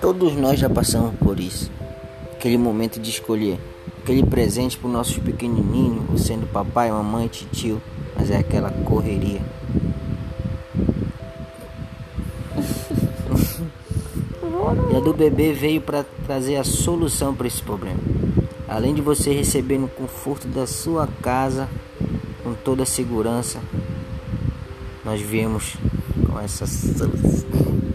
Todos nós já passamos por isso. Aquele momento de escolher aquele presente para os nossos pequenininhos, sendo papai, mamãe, tio, mas é aquela correria. e a do bebê veio para trazer a solução para esse problema. Além de você receber no conforto da sua casa, com toda a segurança, nós viemos com essa solução.